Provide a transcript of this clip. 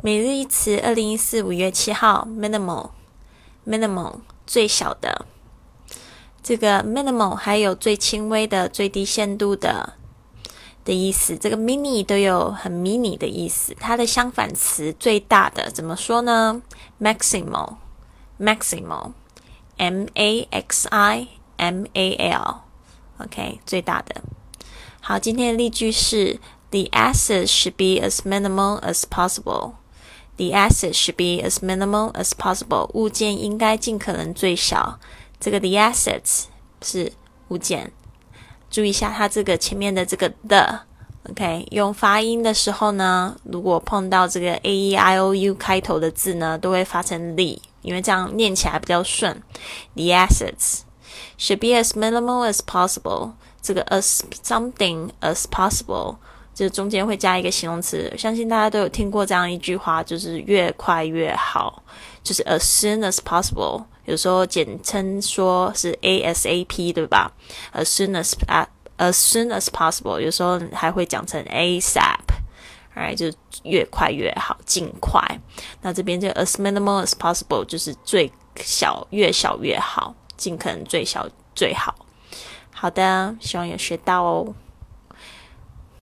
每日一词，二零一四五月七号，minimal，minimal 最小的。这个 minimal 还有最轻微的、最低限度的的意思。这个 mini 都有很 mini 的意思。它的相反词最大的怎么说呢？maximal，maximal，m a x i m a l，OK，最大的。好，今天的例句是：The assets should be as minimal as possible. The asset should be as minimal as possible. 物件应该尽可能最小。这个 the assets 是物件，注意一下它这个前面的这个 the，OK，用发音的时候呢，如果碰到这个 a e i o u 开头的字呢，都会发成 L，因为这样念起来比较顺。The assets should be as minimal as possible。这个 as something as possible，这中间会加一个形容词，相信大家都有听过这样一句话，就是越快越好，就是 as soon as possible。有时候简称说是 ASAP，对吧？As soon as as soon as possible，有时候还会讲成 ASAP，right 就越快越好，尽快。那这边就 as minimal as possible，就是最小，越小越好，尽可能最小最好。好的，希望有学到哦。